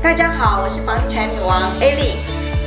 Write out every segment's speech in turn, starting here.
大家好，我是房地产女王艾莉。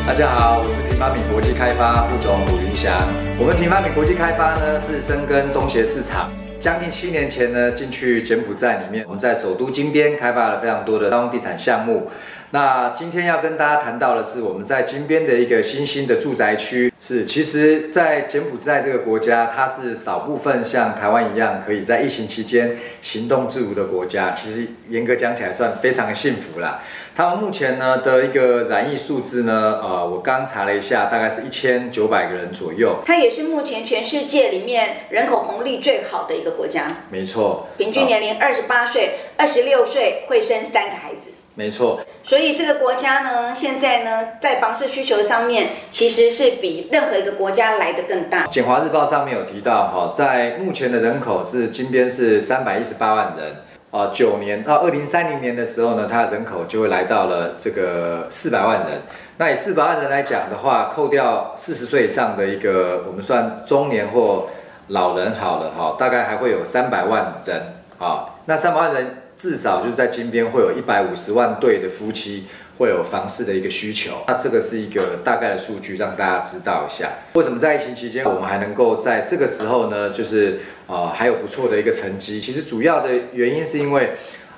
大家好，我是平发米国际开发副总鲁云祥。我们平发米国际开发呢是深耕东协市场，将近七年前呢进去柬埔寨里面，我们在首都金边开发了非常多的商用地产项目。那今天要跟大家谈到的是我们在金边的一个新兴的住宅区，是其实，在柬埔寨这个国家，它是少部分像台湾一样可以在疫情期间行动自如的国家。其实严格讲起来，算非常的幸福啦。他们目前呢的一个染疫数字呢，呃，我刚查了一下，大概是一千九百个人左右。它也是目前全世界里面人口红利最好的一个国家。没错，平均年龄二十八岁，二十六岁会生三个孩子。没错，所以这个国家呢，现在呢，在房市需求上面，其实是比任何一个国家来的更大。简华日报上面有提到，哈，在目前的人口是金边是三百一十八万人，啊，九年到二零三零年的时候呢，它的人口就会来到了这个四百万人。那以四百万人来讲的话，扣掉四十岁以上的一个，我们算中年或老人好了，哈，大概还会有三百万人，啊，那三百万人。至少就是在金边会有一百五十万对的夫妻会有房市的一个需求，那这个是一个大概的数据，让大家知道一下。为什么在疫情期间我们还能够在这个时候呢？就是呃还有不错的一个成绩。其实主要的原因是因为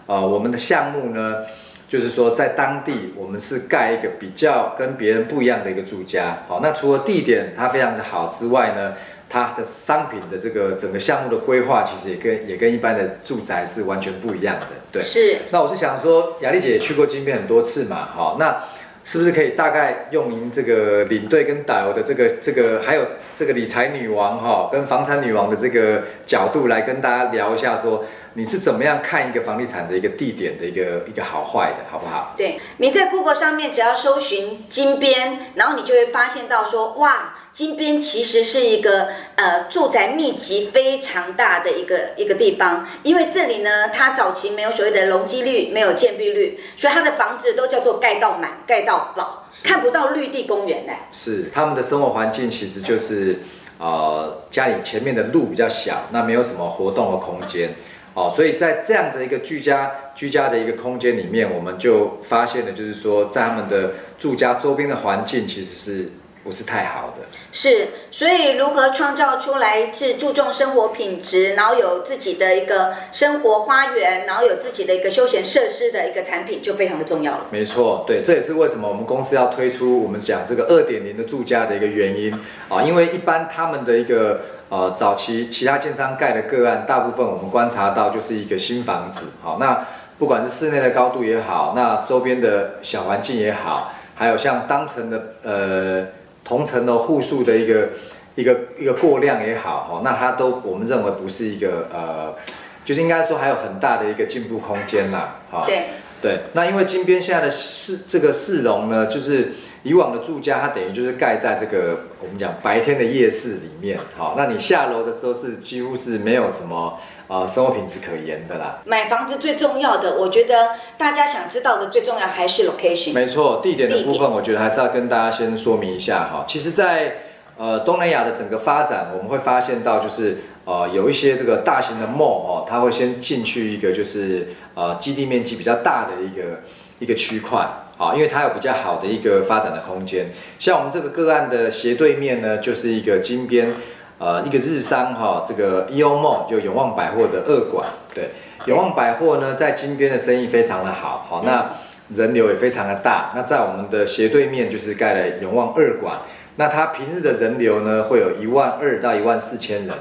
呃我们的项目呢，就是说在当地我们是盖一个比较跟别人不一样的一个住家。好，那除了地点它非常的好之外呢？它的商品的这个整个项目的规划，其实也跟也跟一般的住宅是完全不一样的，对。是。那我是想说，雅丽姐也去过金边很多次嘛，哈，那是不是可以大概用您这个领队跟导游的这个这个，还有这个理财女王哈，跟房产女王的这个角度来跟大家聊一下，说你是怎么样看一个房地产的一个地点的一个一个好坏的，好不好？对，你在 Google 上面只要搜寻金边，然后你就会发现到说，哇。金边其实是一个呃住宅密集非常大的一个一个地方，因为这里呢，它早期没有所谓的容积率，没有建蔽率，所以它的房子都叫做盖到满、盖到饱，看不到绿地公园的。是他们的生活环境其实就是呃家里前面的路比较小，那没有什么活动的空间哦，所以在这样子一个居家居家的一个空间里面，我们就发现了，就是说在他们的住家周边的环境其实是。不是太好的，是，所以如何创造出来是注重生活品质，然后有自己的一个生活花园，然后有自己的一个休闲设施的一个产品，就非常的重要了。没错，对，这也是为什么我们公司要推出我们讲这个二点零的住家的一个原因啊，因为一般他们的一个呃早期其他建商盖的个案，大部分我们观察到就是一个新房子，好，那不管是室内的高度也好，那周边的小环境也好，还有像当层的呃。同层的户数的一个一个一个过量也好，哈，那它都我们认为不是一个呃，就是应该说还有很大的一个进步空间呐，哈。对。对。那因为金边现在的市这个市容呢，就是以往的住家，它等于就是盖在这个我们讲白天的夜市里面，好，那你下楼的时候是几乎是没有什么呃生活品质可言的啦。买房子最重要的，我觉得大家想知道的最重要还是 location。没错，地点的部分，我觉得还是要跟大家先说明一下哈。其实，在呃东南亚的整个发展，我们会发现到就是呃有一些这个大型的 mall 哦，它会先进去一个就是呃基地面积比较大的一个一个区块啊，因为它有比较好的一个发展的空间。像我们这个个案的斜对面呢，就是一个金边。呃，一个日商哈，这个 E O Mall 就永旺百货的二馆，对，永旺百货呢在金边的生意非常的好，好，那人流也非常的大。那在我们的斜对面就是盖了永旺二馆，那它平日的人流呢会有一万二到一万四千人，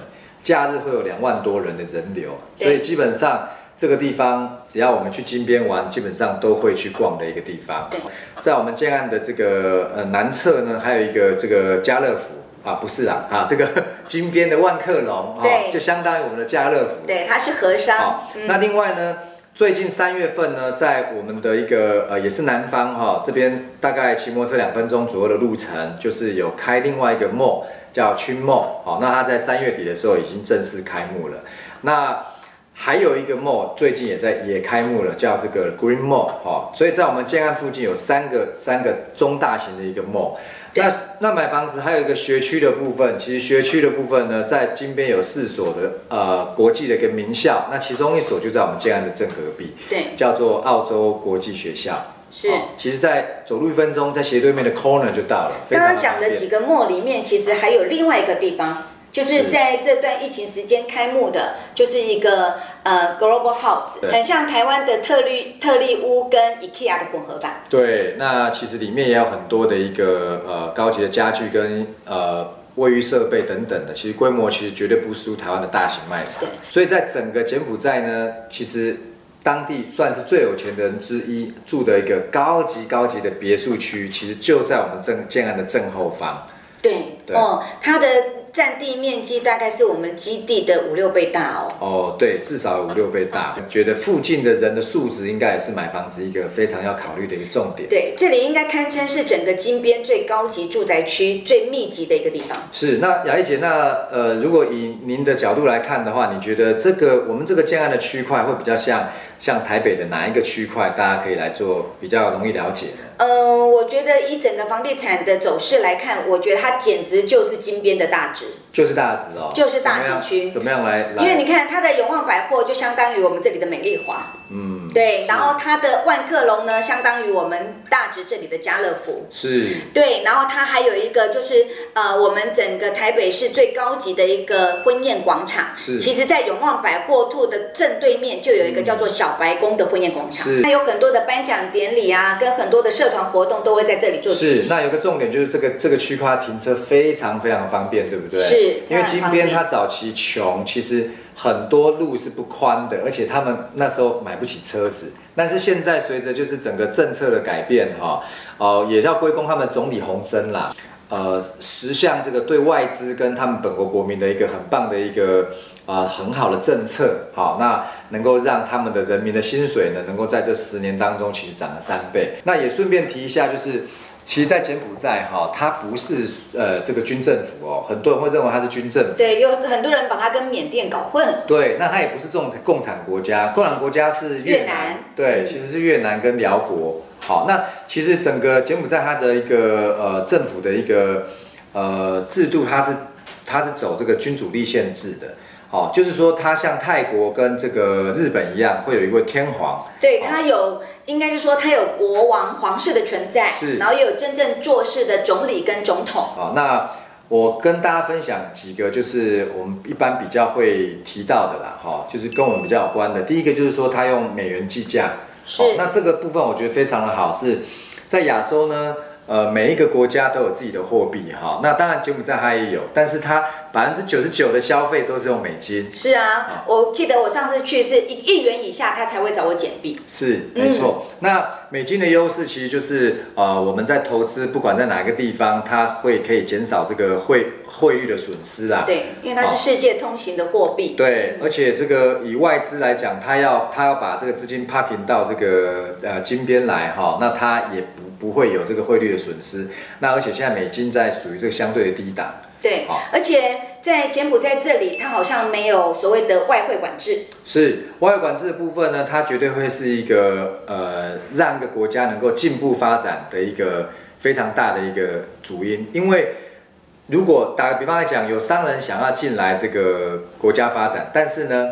假日会有两万多人的人流，所以基本上这个地方只要我们去金边玩，基本上都会去逛的一个地方。在我们建案的这个呃南侧呢，还有一个这个家乐福。啊，不是啊，啊，这个 金边的万客隆，对，就相当于我们的家乐福，对，它是和商。好，那另外呢，最近三月份呢，在我们的一个呃，也是南方哈，这边大概骑摩托车两分钟左右的路程，就是有开另外一个 mall 叫 Chin Mall，好，那它在三月底的时候已经正式开幕了。那还有一个 mall 最近也在也开幕了，叫这个 Green Mall，哈，所以在我们建安附近有三个三个中大型的一个 mall。那那买房子还有一个学区的部分，其实学区的部分呢，在金边有四所的呃国际的一个名校，那其中一所就在我们建安的正隔壁，对，叫做澳洲国际学校。是哦其实，在走路一分钟，在斜对面的 corner 就到了。刚刚讲的几个 mall 里面，其实还有另外一个地方，就是是在这段疫情时间开幕的，就是一个呃 Global House，很像台湾的特利特利屋跟 IKEA 的混合版。对，那其实里面也有很多的一个呃高级的家具跟呃卫浴设备等等的，其实规模其实绝对不输台湾的大型卖场对。所以在整个柬埔寨呢，其实当地算是最有钱的人之一，住的一个高级高级的别墅区，其实就在我们正建安的正后方。对，对哦，它的占地面积大概是我们基地的五六倍大哦。哦，对，至少有五六倍大。觉得附近的人的素质应该也是买房子一个非常要考虑的一个重点。对，这里应该堪称是整个金边最高级住宅区、最密集的一个地方。是，那雅丽姐，那呃，如果以您的角度来看的话，你觉得这个我们这个建案的区块会比较像像台北的哪一个区块？大家可以来做比较容易了解呢？嗯，我觉得以整个房地产的走势来看，我觉得它简直就是金边的大值。就是大直哦，就是大直区。怎么样来来？因为你看它的永旺百货就相当于我们这里的美丽华，嗯，对，然后它的万客隆呢，相当于我们大直这里的家乐福。是。对，然后它还有一个就是呃，我们整个台北市最高级的一个婚宴广场，是。其实在永旺百货兔的正对面就有一个叫做小白宫的婚宴广场，是。它有很多的颁奖典礼啊，跟很多的社团活动都会在这里做。是，那有个重点就是这个这个区块停车非常非常方便，对不对？是因为金边它早期穷，其实很多路是不宽的，而且他们那时候买不起车子。但是现在随着就是整个政策的改变，哈，哦、也要归功他们总理洪森啦。呃，十项这个对外资跟他们本国国民的一个很棒的一个呃很好的政策，好，那能够让他们的人民的薪水呢，能够在这十年当中其实涨了三倍。那也顺便提一下，就是其实，在柬埔寨哈，它不是呃这个军政府哦，很多人会认为它是军政府。对，有很多人把它跟缅甸搞混了。对，那它也不是共产共产国家，共产国家是越越南对，嗯其实是越南跟辽国。好，那其实整个柬埔寨它的一个呃政府的一个呃制度，它是它是走这个君主立宪制的。好，就是说它像泰国跟这个日本一样，会有一位天皇。对，它有，应该是说它有国王、皇室的存在，是然后也有真正做事的总理跟总统。好，那我跟大家分享几个，就是我们一般比较会提到的啦，哈，就是跟我们比较有关的。第一个就是说，它用美元计价，是好那这个部分我觉得非常的好，是在亚洲呢。呃，每一个国家都有自己的货币哈，那当然柬埔寨它也有，但是它百分之九十九的消费都是用美金，是啊，我记得我上次去是一一元以下，他才会找我减币。是没错。那美金的优势其实就是呃，我们在投资不管在哪一个地方，它会可以减少这个汇汇率的损失啦。对，因为它是世界通行的货币。对，而且这个以外资来讲，他要他要把这个资金 parking 到这个呃金边来哈，那他也不不会有这个汇率的损失。那而且现在美金在属于这个相对的低档，对，而且在柬埔寨这里，它好像没有所谓的外汇管制。是外汇管制的部分呢，它绝对会是一个呃让一个国家能够进步发展的一个非常大的一个主因，因为。如果打个比方来讲，有商人想要进来这个国家发展，但是呢，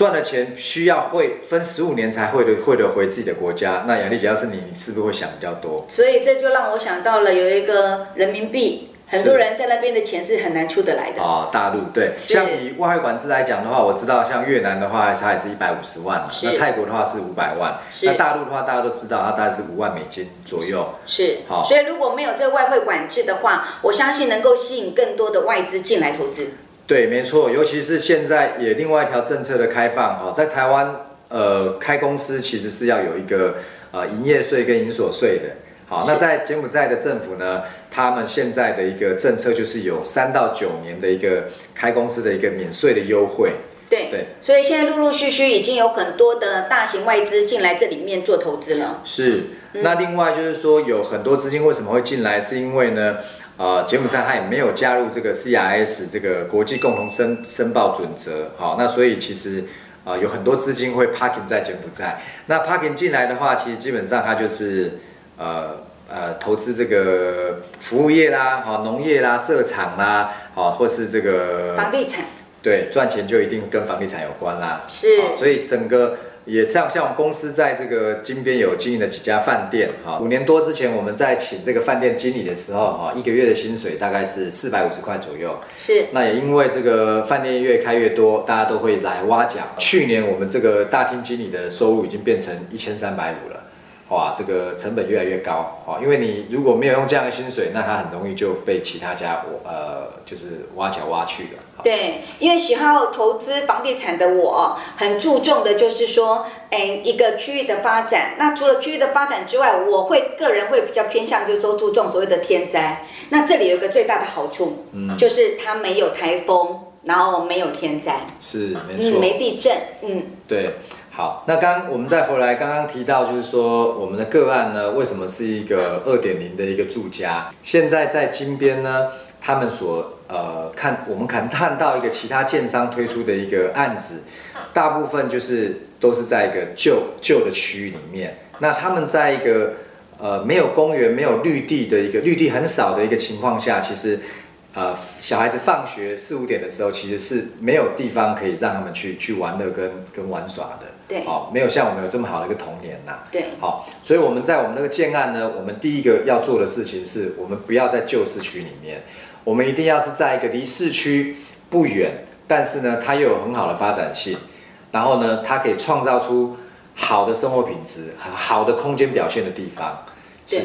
赚的钱需要汇分十五年才汇的汇得回自己的国家，那雅丽姐要是你，你是不是会想比较多？所以这就让我想到了有一个人民币，很多人在那边的钱是很难出得来的。啊、大陆对，像以外汇管制来讲的话，我知道像越南的话，它也是一百五十万嘛，那泰国的话是五百万，那大陆的话大家都知道，它大概是五万美金左右。是好，所以如果没有这个外汇管制的话，我相信能够吸引更多的外资进来投资。对，没错，尤其是现在也另外一条政策的开放哈，在台湾呃开公司其实是要有一个呃营业税跟营所税的。好，那在柬埔寨的政府呢，他们现在的一个政策就是有三到九年的一个开公司的一个免税的优惠。对，对所以现在陆陆续续已经有很多的大型外资进来这里面做投资了。是，那另外就是说，有很多资金为什么会进来，是因为呢，呃，柬埔寨它也没有加入这个 CRS 这个国际共同申申报准则，好，那所以其实呃有很多资金会 parking 在柬埔寨。那 parking 进来的话，其实基本上它就是呃呃投资这个服务业啦，好，农业啦、设厂啦，好，或是这个房地产对，赚钱就一定跟房地产有关啦。是好所以整个也像像我们公司在这个金边有经营了几家饭店，哈，五年多之前我们在请这个饭店经理的时候，哈，一个月的薪水大概是四百五十块左右。是，那也因为这个饭店越开越多，大家都会来挖角。去年我们这个大厅经理的收入已经变成一千三百五了。哇，这个成本越来越高哦，因为你如果没有用这样的薪水，那它很容易就被其他家我呃就是挖角挖去了。对，因为喜好投资房地产的我，很注重的就是说，哎，一个区域的发展。那除了区域的发展之外，我会个人会比较偏向，就是说注重所谓的天灾。那这里有一个最大的好处，嗯，就是它没有台风，然后没有天灾，是没错，没地震，嗯，对。好，那刚我们再回来，刚刚提到就是说我们的个案呢，为什么是一个二点零的一个住家？现在在金边呢，他们所呃看，我们看看到一个其他建商推出的一个案子，大部分就是都是在一个旧旧的区域里面。那他们在一个呃没有公园、没有绿地的一个绿地很少的一个情况下，其实。呃，小孩子放学四五点的时候，其实是没有地方可以让他们去去玩乐跟跟玩耍的。对，好，没有像我们有这么好的一个童年呐。对，好，所以我们在我们那个建案呢，我们第一个要做的事情是，我们不要在旧市区里面，我们一定要是在一个离市区不远，但是呢，它又有很好的发展性，然后呢，它可以创造出好的生活品质、好的空间表现的地方。对。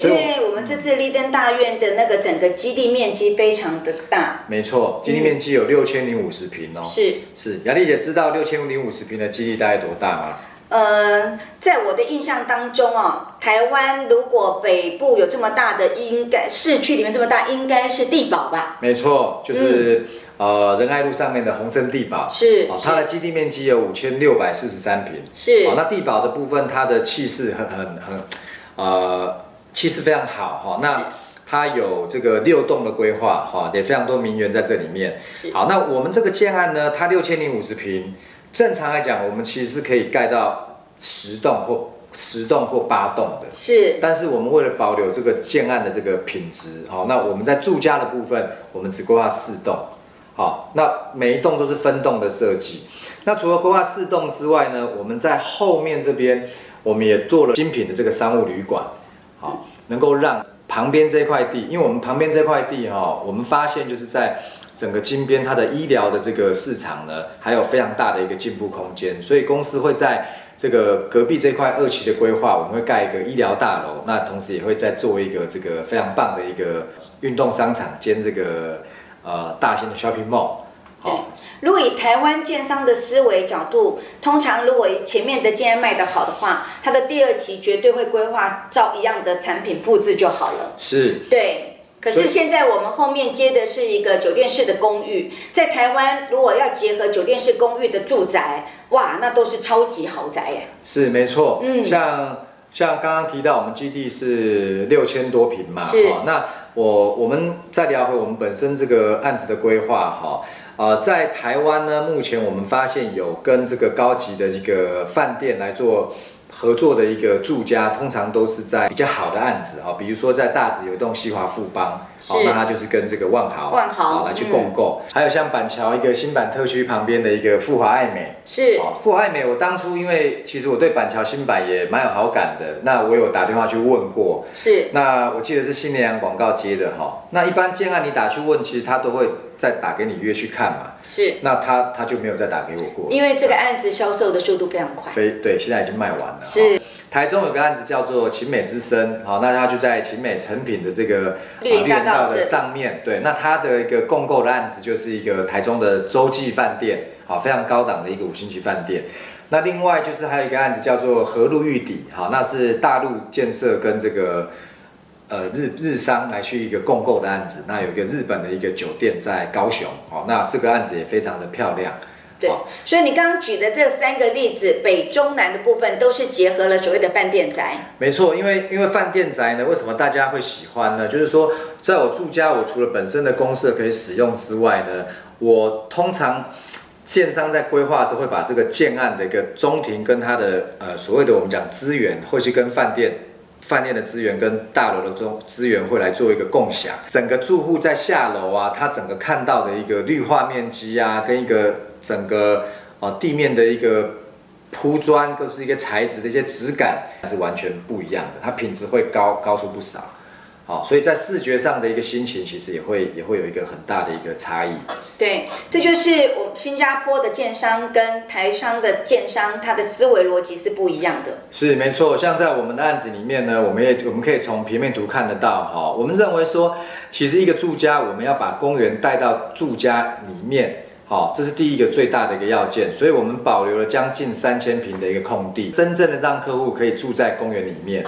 因为我们这次立登大院的那个整个基地面积非常的大，没错，基地面积有六千零五十平哦。是是，雅丽姐知道六千零五十平的基地大概多大吗？嗯，在我的印象当中哦，台湾如果北部有这么大的，应该市区里面这么大，应该是地堡吧？没错，就是呃仁爱路上面的宏生地堡，是它的基地面积有五千六百四十三平，是那地堡的部分，它的气势很很很呃。气势非常好哈，那它有这个六栋的规划哈，也非常多名媛在这里面。好，那我们这个建案呢，它六千零五十平，正常来讲，我们其实是可以盖到十栋或十栋或八栋的。是，但是我们为了保留这个建案的这个品质，好，那我们在住家的部分，我们只规划四栋。好，那每一栋都是分栋的设计。那除了规划四栋之外呢，我们在后面这边，我们也做了精品的这个商务旅馆。能够让旁边这块地，因为我们旁边这块地哈，我们发现就是在整个金边，它的医疗的这个市场呢，还有非常大的一个进步空间，所以公司会在这个隔壁这块二期的规划，我们会盖一个医疗大楼，那同时也会再做一个这个非常棒的一个运动商场兼这个呃大型的 shopping mall。对，如果以台湾建商的思维角度，通常如果前面的建案卖得好的话，它的第二期绝对会规划照一样的产品复制就好了。是，对。可是现在我们后面接的是一个酒店式的公寓，在台湾如果要结合酒店式公寓的住宅，哇，那都是超级豪宅耶。是，没错。嗯，像像刚刚提到我们基地是六千多平嘛，哦。那我我们再聊回我们本身这个案子的规划哈。呃，在台湾呢，目前我们发现有跟这个高级的一个饭店来做。合作的一个住家，通常都是在比较好的案子哈，比如说在大直有一栋西华富邦，好，那他就是跟这个万豪万豪来去共购，还有像板桥一个新板特区旁边的一个富华爱美，是，富华爱美，我当初因为其实我对板桥新板也蛮有好感的，那我有打电话去问过，是，那我记得是新年阳广告接的哈，那一般建案你打去问，其实他都会再打给你约去看嘛，是，那他他就没有再打给我过，因为这个案子销售的速度非常快，非对，现在已经卖完了。是，台中有个案子叫做晴美之声，好，那它就在晴美成品的这个绿园大道的上面，对，那它的一个共购的案子就是一个台中的洲际饭店，好，非常高档的一个五星级饭店。那另外就是还有一个案子叫做河路玉底，好，那是大陆建设跟这个呃日日商来去一个共购的案子，那有一个日本的一个酒店在高雄，哦，那这个案子也非常的漂亮。对，所以你刚刚举的这三个例子，北中南的部分都是结合了所谓的饭店宅。没错，因为因为饭店宅呢，为什么大家会喜欢呢？就是说，在我住家，我除了本身的公社可以使用之外呢，我通常建商在规划的时候会把这个建案的一个中庭跟它的呃所谓的我们讲资源，会去跟饭店饭店的资源跟大楼的中资源会来做一个共享。整个住户在下楼啊，他整个看到的一个绿化面积啊，跟一个整个呃地面的一个铺砖，各是一个材质的一些质感是完全不一样的，它品质会高高出不少。好，所以在视觉上的一个心情，其实也会也会有一个很大的一个差异。对，这就是我们新加坡的建商跟台商的建商，他的思维逻辑是不一样的。是没错，像在我们的案子里面呢，我们也我们可以从平面图看得到哈。我们认为说，其实一个住家，我们要把公园带到住家里面，好，这是第一个最大的一个要件。所以我们保留了将近三千平的一个空地，真正的让客户可以住在公园里面。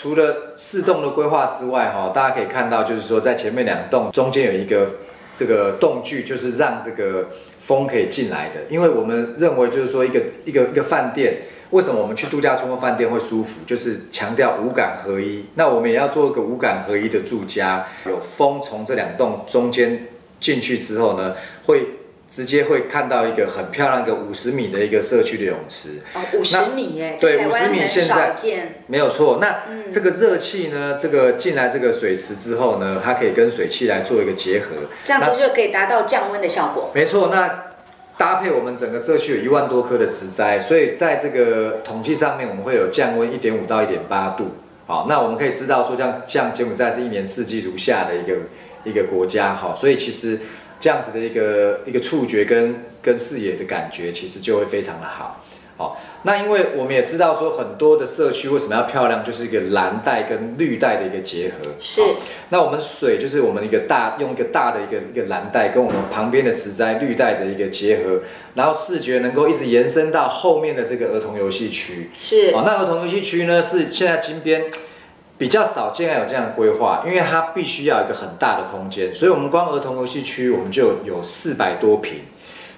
除了四栋的规划之外，哈，大家可以看到，就是说在前面两栋中间有一个这个洞距，就是让这个风可以进来的。因为我们认为，就是说一个一个一个饭店，为什么我们去度假村饭店会舒服，就是强调五感合一。那我们也要做一个五感合一的住家，有风从这两栋中间进去之后呢，会。直接会看到一个很漂亮一个五十米的一个社区的泳池哦，五十米耶，对，五十米现在见，没有错。那这个热气呢，这个进来这个水池之后呢，它可以跟水汽来做一个结合，这样子就可以达到降温的效果。没错，那搭配我们整个社区有一万多棵的植栽，所以在这个统计上面，我们会有降温一点五到一点八度。好，那我们可以知道说，像像柬埔寨是一年四季如夏的一个一个国家，好，所以其实。这样子的一个一个触觉跟跟视野的感觉，其实就会非常的好。好，那因为我们也知道说很多的社区为什么要漂亮，就是一个蓝带跟绿带的一个结合。是。那我们水就是我们一个大用一个大的一个一个蓝带跟我们旁边的植栽绿带的一个结合，然后视觉能够一直延伸到后面的这个儿童游戏区。是。哦，那儿童游戏区呢是现在金边。比较少见有这样的规划，因为它必须要一个很大的空间，所以我们光儿童游戏区我们就有四百多平，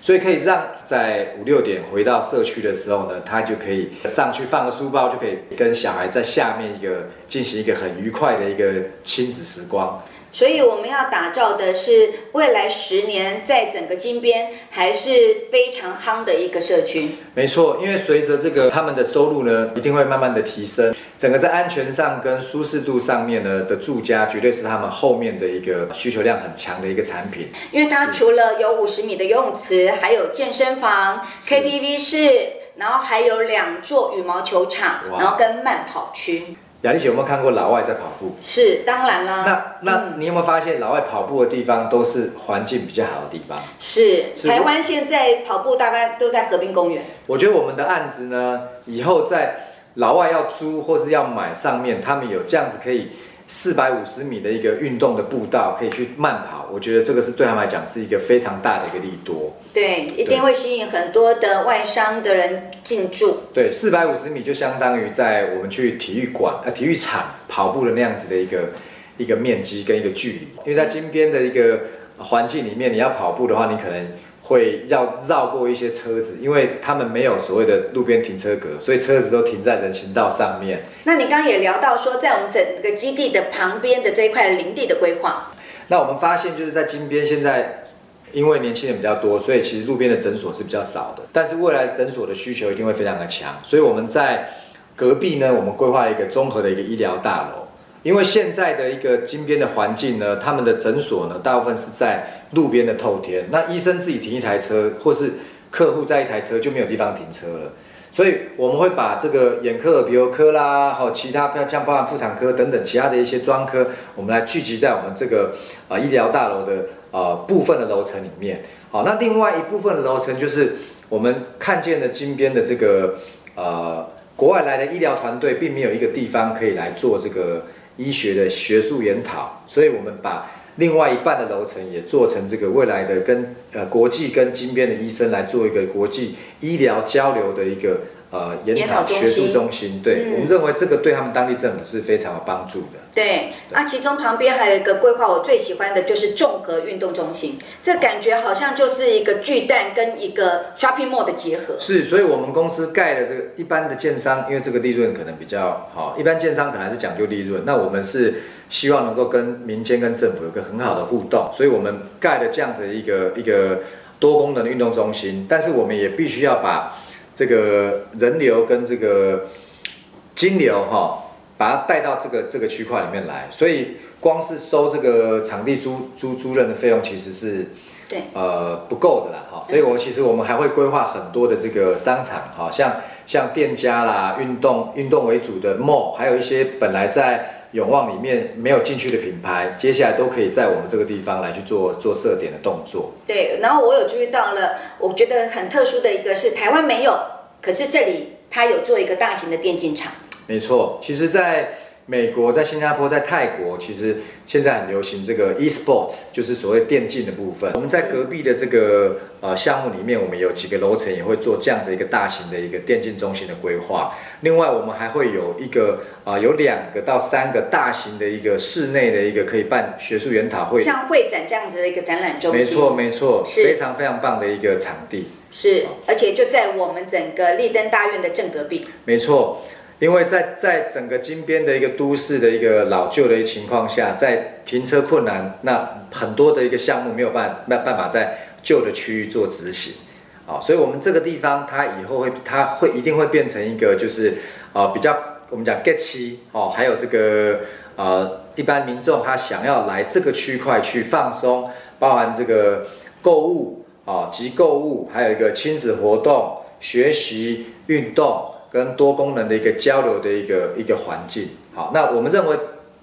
所以可以让在五六点回到社区的时候呢，他就可以上去放个书包，就可以跟小孩在下面一个进行一个很愉快的一个亲子时光。所以我们要打造的是未来十年在整个金边还是非常夯的一个社区。没错，因为随着这个他们的收入呢，一定会慢慢的提升。整个在安全上跟舒适度上面呢的住家，绝对是他们后面的一个需求量很强的一个产品。因为它除了有五十米的游泳池，还有健身房、KTV 室，然后还有两座羽毛球场，然后跟慢跑区。雅丽姐有没有看过老外在跑步？是，当然啦。那那你有没有发现老外跑步的地方都是环境比较好的地方？是，台湾现在跑步大概都在河滨公园。我觉得我们的案子呢，以后在老外要租或是要买上面，他们有这样子可以。四百五十米的一个运动的步道，可以去慢跑，我觉得这个是对他们来讲是一个非常大的一个利多。对，一定会吸引很多的外商的人进驻。对，四百五十米就相当于在我们去体育馆、呃体育场跑步的那样子的一个一个面积跟一个距离。因为在金边的一个环境里面，你要跑步的话，你可能。会要绕过一些车子，因为他们没有所谓的路边停车格，所以车子都停在人行道上面。那你刚刚也聊到说，在我们整个基地的旁边的这一块林地的规划。那我们发现就是在金边现在，因为年轻人比较多，所以其实路边的诊所是比较少的。但是未来诊所的需求一定会非常的强，所以我们在隔壁呢，我们规划了一个综合的一个医疗大楼。因为现在的一个金边的环境呢，他们的诊所呢，大部分是在路边的透天，那医生自己停一台车，或是客户在一台车，就没有地方停车了。所以我们会把这个眼科、耳鼻喉科啦，还有其他像包含妇产科等等其他的一些专科，我们来聚集在我们这个啊医疗大楼的呃部分的楼层里面。好，那另外一部分的楼层就是我们看见的金边的这个呃国外来的医疗团队，并没有一个地方可以来做这个。医学的学术研讨，所以我们把另外一半的楼层也做成这个未来的跟呃国际跟金边的医生来做一个国际医疗交流的一个。呃，研讨学术中心，对我们认为这个对他们当地政府是非常有帮助的。对，啊，其中旁边还有一个规划，我最喜欢的就是综合运动中心，这感觉好像就是一个巨蛋跟一个 shopping mall 的结合。是，所以我们公司盖的这个一般的建商，因为这个利润可能比较好，一般建商可能还是讲究利润，那我们是希望能够跟民间跟政府有个很好的互动，所以我们盖了这样子一个一个多功能的运动中心，但是我们也必须要把。这个人流跟这个金流哈，把它带到这个这个区块里面来，所以光是收这个场地租租租赁的费用其实是对呃不够的啦哈，所以我们其实我们还会规划很多的这个商场，哈，像像店家啦、运动运动为主的 mall，还有一些本来在永旺里面没有进去的品牌，接下来都可以在我们这个地方来去做做设点的动作。对，然后我有注意到了，我觉得很特殊的一个是台湾没有，可是这里它有做一个大型的电竞场。没错，其实，在美国、在新加坡、在泰国，其实现在很流行这个 e-sports，就是所谓电竞的部分。我们在隔壁的这个呃项目里面，我们有几个楼层也会做这样子一个大型的一个电竞中心的规划。另外，我们还会有一个啊，有两个到三个大型的一个室内的一个可以办学术研讨会，像会展这样子的一个展览中心。没错，没错，是非常非常棒的一个场地。是，而且就在我们整个立登大院的正隔壁。没错。因为在在整个金边的一个都市的一个老旧的一个情况下，在停车困难，那很多的一个项目没有办没有办法在旧的区域做执行，啊，所以我们这个地方它以后会它会一定会变成一个就是呃比较我们讲 get 期哦，还有这个呃一般民众他想要来这个区块去放松，包含这个购物啊及购物，还有一个亲子活动、学习、运动。跟多功能的一个交流的一个一个环境，好，那我们认为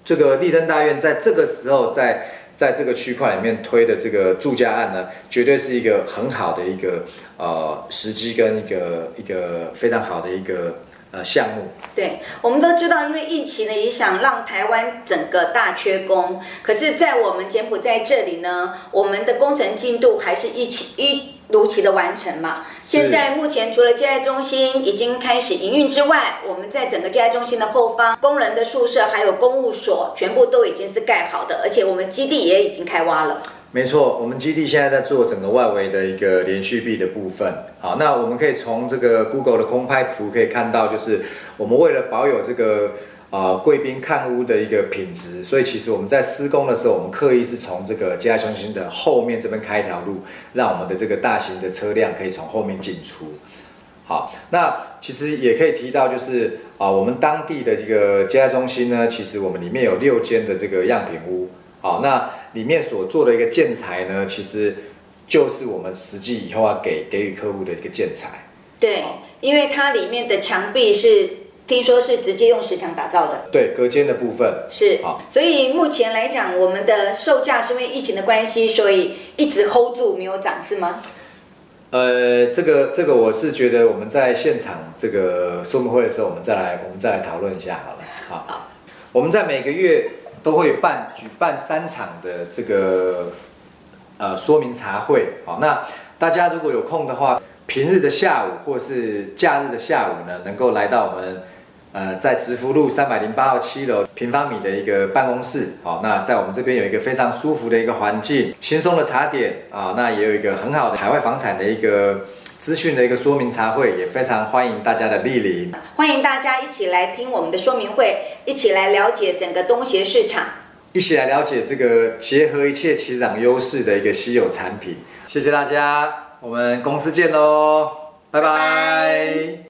这个立登大院在这个时候在在这个区块里面推的这个住家案呢，绝对是一个很好的一个呃时机跟一个一个非常好的一个呃项目。对，我们都知道，因为疫情的影响，让台湾整个大缺工。可是，在我们柬埔寨这里呢，我们的工程进度还是一起一。如期的完成嘛？现在目前除了接待中心已经开始营运之外，我们在整个接待中心的后方，工人的宿舍还有公务所，全部都已经是盖好的，而且我们基地也已经开挖了。没错，我们基地现在在做整个外围的一个连续壁的部分。好，那我们可以从这个 Google 的空拍图可以看到，就是我们为了保有这个。啊，贵宾看屋的一个品质，所以其实我们在施工的时候，我们刻意是从这个接待中心的后面这边开一条路，让我们的这个大型的车辆可以从后面进出。好，那其实也可以提到，就是啊，我们当地的这个接待中心呢，其实我们里面有六间的这个样品屋。好，那里面所做的一个建材呢，其实就是我们实际以后要给给予客户的一个建材。对，因为它里面的墙壁是。听说是直接用石墙打造的，对，隔间的部分是好，所以目前来讲，我们的售价是因为疫情的关系，所以一直 hold 住没有涨，是吗？呃，这个这个我是觉得我们在现场这个说明会的时候，我们再来我们再来讨论一下好了。好，我们在每个月都会办举办三场的这个呃说明茶会，好，那大家如果有空的话，平日的下午或是假日的下午呢，能够来到我们。呃，在直福路三百零八号七楼平方米的一个办公室，好，那在我们这边有一个非常舒服的一个环境，轻松的茶点啊，那也有一个很好的海外房产的一个资讯的一个说明茶会，也非常欢迎大家的莅临，欢迎大家一起来听我们的说明会，一起来了解整个东协市场，一起来了解这个结合一切起涨优势的一个稀有产品。谢谢大家，我们公司见喽，拜拜。